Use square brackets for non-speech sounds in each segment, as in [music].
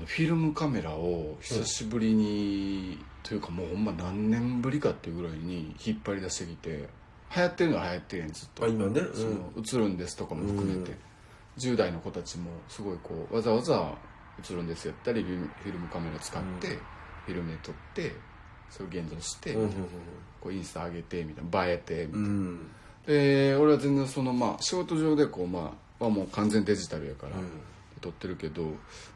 のフィルムカメラを久しぶりに、というかもうほんま何年ぶりかっていうぐらいに引っ張り出してきて流行ってるのは流行ってるやんずっと。あ今ね。その映るんですとかも含めて、10代の子たちもすごいこうわざわざ映るんですやったりフィルムカメラ使って、フィルムで撮ってそれを現像して、うんうんこうインスタ上げてみたいな映えてみたいな、うんうん。で俺は全然そのまあ仕事上でこうまあはもう完全デジタルやから、うん撮ってるけど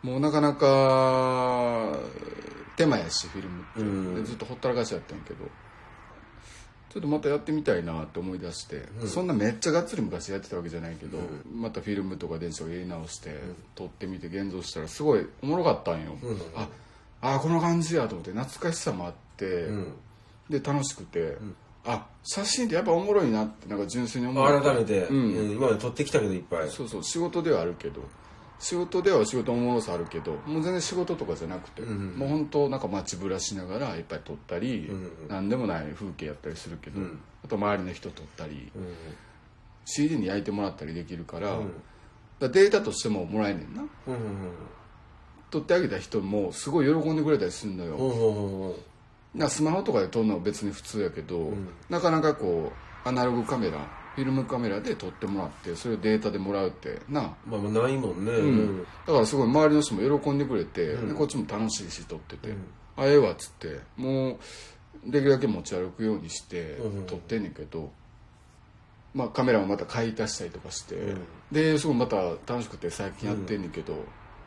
もうなかなか手間やしフィルムって、うん。でずっとほったらかしやったんやけど。ちょっとまたやってみたいなって思い出して、そんなめっちゃがっつり昔やってたわけじゃないけど、またフィルムとか電子を入れ直して、撮ってみて現像したらすごいおもろかったんよ、うん。ああこの感じやと思って懐かしさもあって、うん。で楽しくて、あ写真ってやっぱおもろいなってなんか純粋に思う改めて、うんうん今まで撮って。きたけどいっぱいそうそう仕事ではあるけど仕事では仕事のおもろさあるけどもう全然仕事とかじゃなくて、うんもう本当なんか街ぶらしながらいっぱい撮ったり、うん何でもない風景やったりするけど、うん。あと周りの人撮ったり、うん CD に焼いてもらったりできるから,、うん。データとしてももらえんねんな。うん撮ってあげた人もすごい喜んでくれたりするのよ、うんスマホとかで撮るのは別に普通やけど、なかなかこうアナログカメラフィルムカメラで撮ってもらってそれをデータでもらうってなまあ。まあないもんね、うん。だからすごい周りの人も喜んでくれて、でこっちも楽しいし撮ってて、あええわっつってもうできるだけ持ち歩くようにしてうん。撮ってんねんけど、まあ、カメラもまた買い足したりとかして、ですごいまた楽しくて最近やってんねんけど、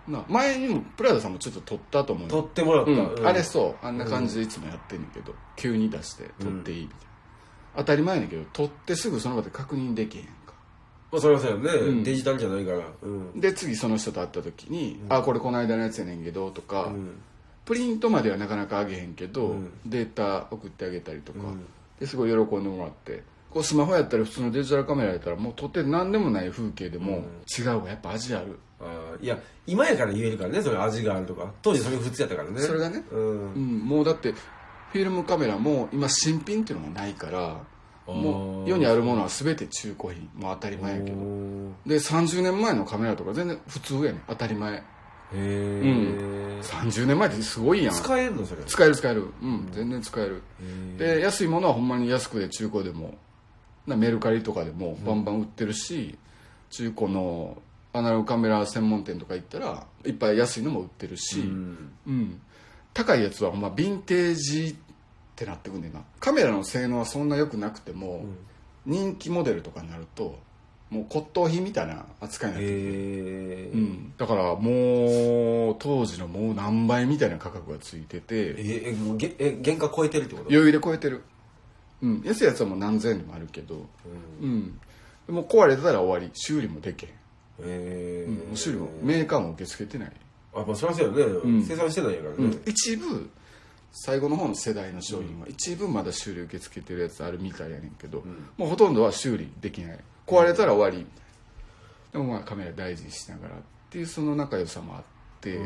な前にもプラダさんもちょっと撮ったと思う撮ってもらった、うん。うん。あれそうあんな感じでいつもやってんねんけど、急に出して撮っていいみたいな、当たり前やねんけど撮ってすぐその場で確認できへんか。まあそれはそうやね、ん。デジタルじゃないから。うん。で次その人と会った時に「あこれこの間のやつやねんけど」とか、ん。プリントまではなかなかあげへんけど、うん。データ送ってあげたりとか、うん。ですごい喜んでもらってこうスマホやったら普通のデジタルカメラやったらもう撮って何でもない風景でも違うわ。やっぱ味ある、あー。いや今やから言えるからねそれ味があるとか。当時それ普通やったからね。それがね。うん。うん、もうだってフィルムカメラも今新品っていうのがないからもう世にあるものは全て中古品もう当たり前やけど。で30年前のカメラとか全然普通やねん。当たり前。へえ、30年前ってすごいやん。使えんのそれ使える使える。うん。全然使える。で安いものはほんまに安くで中古でもなメルカリとかでもバンバン売ってるし、中古のアナログカメラ専門店とか行ったらいっぱい安いのも売ってるし、うん。うん高いやつはほんまヴィンテージってなってくんねんな。カメラの性能はそんな良くなくても、人気モデルとかになるともう骨董品みたいな扱いになってくる、へえうん、だからもう当時のもう何倍みたいな価格がついてて。ええもうげえ原価超えてるってこと？余裕で超えてる。うん。安いやつはもう何千円でもあるけど。うん、でも壊れてたら終わり。修理もできへん、へえうん、修理もメーカーも受け付けてない、あまあそりゃそうやね、生産してないやからね、うん、一部最後の方の世代の商品は一部まだ修理受け付けてるやつあるみたいやねんけど、もうほとんどは修理できない。壊れたら終わり。みたいなでもまあカメラ大事にしながらっていうその仲良さもあって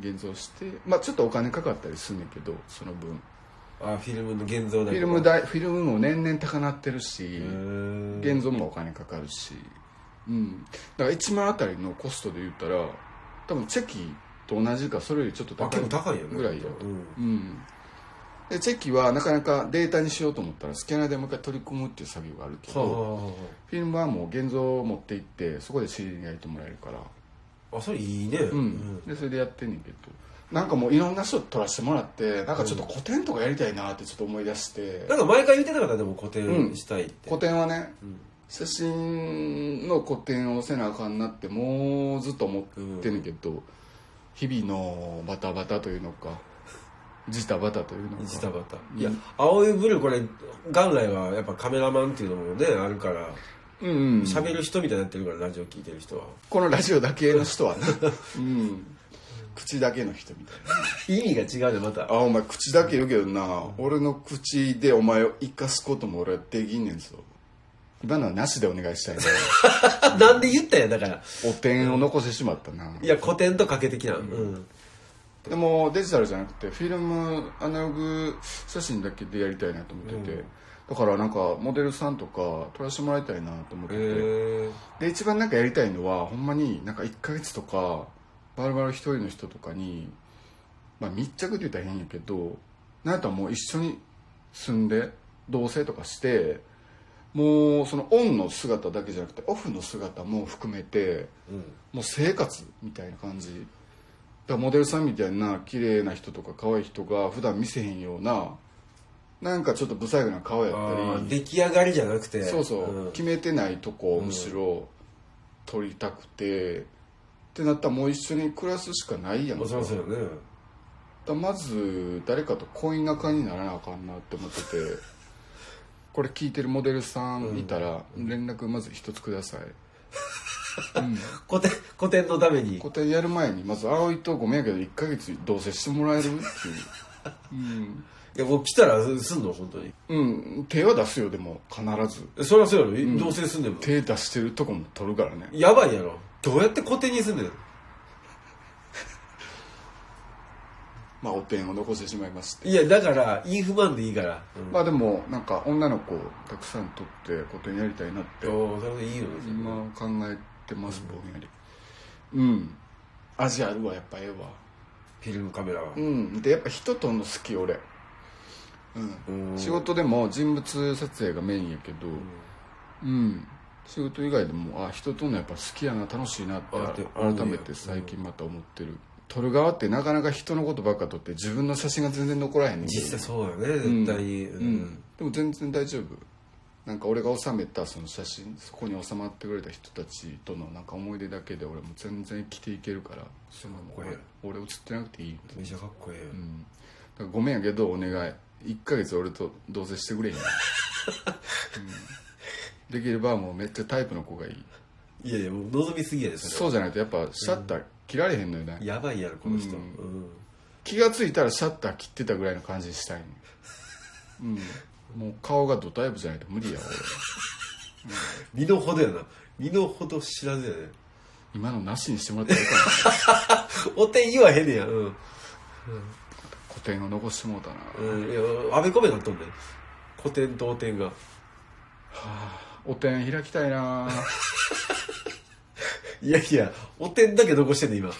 現像してまあちょっとお金かかったりすんねんけどその分。あフィルムの現像だフィルム代フィルムも年々高なってるしん現像もお金かかるし。うん。だから1万あたりのコストで言ったら多分チェキと同じかそれよりちょっとあ高いぐらいやうん。うん。でチェキはなかなかデータにしようと思ったらスキャナーでもう一回取り込むっていう作業があるけど、はフィルムはもう現像を持って行ってそこで CD に焼いてもらえるから。ああそれいいね。うん、でそれでやってんねんけど。なんかもういろんな人と撮らせてもらってなんかちょっと古典とかやりたいなってちょっと思い出して、なんか毎回言ってなかったでも固定したいって、古典はね、写真の古典をせなあかんなってもうずっと思ってんねんけど、日々のバタバタというのかジタバタというのか。ジタバタ。いや青いブルーこれ元来はやっぱカメラマンっていうのもねあるからうんうん。喋る人みたいになってるからラジオ聞いてる人は。このラジオだけの人はね、[laughs] うん、口だけの人みたいな。意味が違うねまた。あお前口だけ言うけどな、俺の口でお前を生かすことも俺はできんねんぞ今のはなしでお願いしたいね。[laughs] なんで言ったんやだから。お点を残してしまったな。いや古典とかけてきなうん。でもデジタルじゃなくてフィルムアナログ写真だけでやりたいなと思ってて、だからなんかモデルさんとか撮らせてもらいたいなと思ってて、で一番なんかやりたいのはほんまになんか1ヶ月とかバルバル一人の人とかに、まあ、密着って言ったら変やけどなんやったらもう一緒に住んで同棲とかしてもうそのオンの姿だけじゃなくてオフの姿も含めてうん。もう生活みたいな感じ。だモデルさんみたいな綺麗な人とか可愛い人が普段見せへんようななんかちょっと不細工な顔やあったり。ー出来上がりじゃなくて。そうそう、ん。決めてないとこをむしろ撮りたくて、ってなったらもう一緒に暮らすしかないやんまあそうそうよね。だまず誰かと恋仲にならなあかんなって思っててこれ聞いてるモデルさんいたら連絡まず一つください、うん、[laughs] 古典古典のために。個展やる前にまず葵とごめんやけど1ヶ月同棲してもらえるっていう。う [laughs] んいやもう来たらすんの？本当に。うん、手は出すよでも必ず。そりゃそうやろ、同棲すんでも。手出してるとこも取るからね。やばいやろ。どうやって固定にすんねんまあお点を残してしまいまして。いやだからインフマンでいいから、うん。まあでもなんか女の子をたくさん取って個展やりたいなって。おーそれでいいよ今考えてますぼんやり。うん。味あるわやっぱええわフィルムカメラは、うん。でやっぱ人とんの好き俺。うん。うん。仕事でも人物撮影がメインやけどうん。仕事以外でもあ人とんのやっぱ好きやな楽しいなって改めて最近また思ってる撮る側ってなかなか人のことばっか撮って自分の写真が全然残らへんねん実際そうよね絶対。に、ううん。ん、でも全然大丈夫。なんか俺が収めたその写真そこに収まってくれた人たちとのなんか思い出だけで俺も全然生きていけるからその俺俺写ってなくていい、めちゃかっこいいよ、うん、だからごめんやけどお願い。1ヶ月俺と同棲してくれへん、うん、できればもうめっちゃタイプの子がいい。いやいやもう望みすぎやでそうじゃないとやっぱシャッター切られへんのよね、やばいやろこの人、ううん。気がついたらシャッター切ってたぐらいの感じにしたいの [laughs] うん。もう顔がドタイプじゃないと無理や俺。[laughs] 身の程やな。身の程知らずやね今のなしにしてもらっていいかなおてん。[laughs] 言わへんねや。うん、古典を残してもうたな、うん、いやあべこべなっとんねん。古典とおてんがお点開きたいないやいやおてんだけ残してんね今。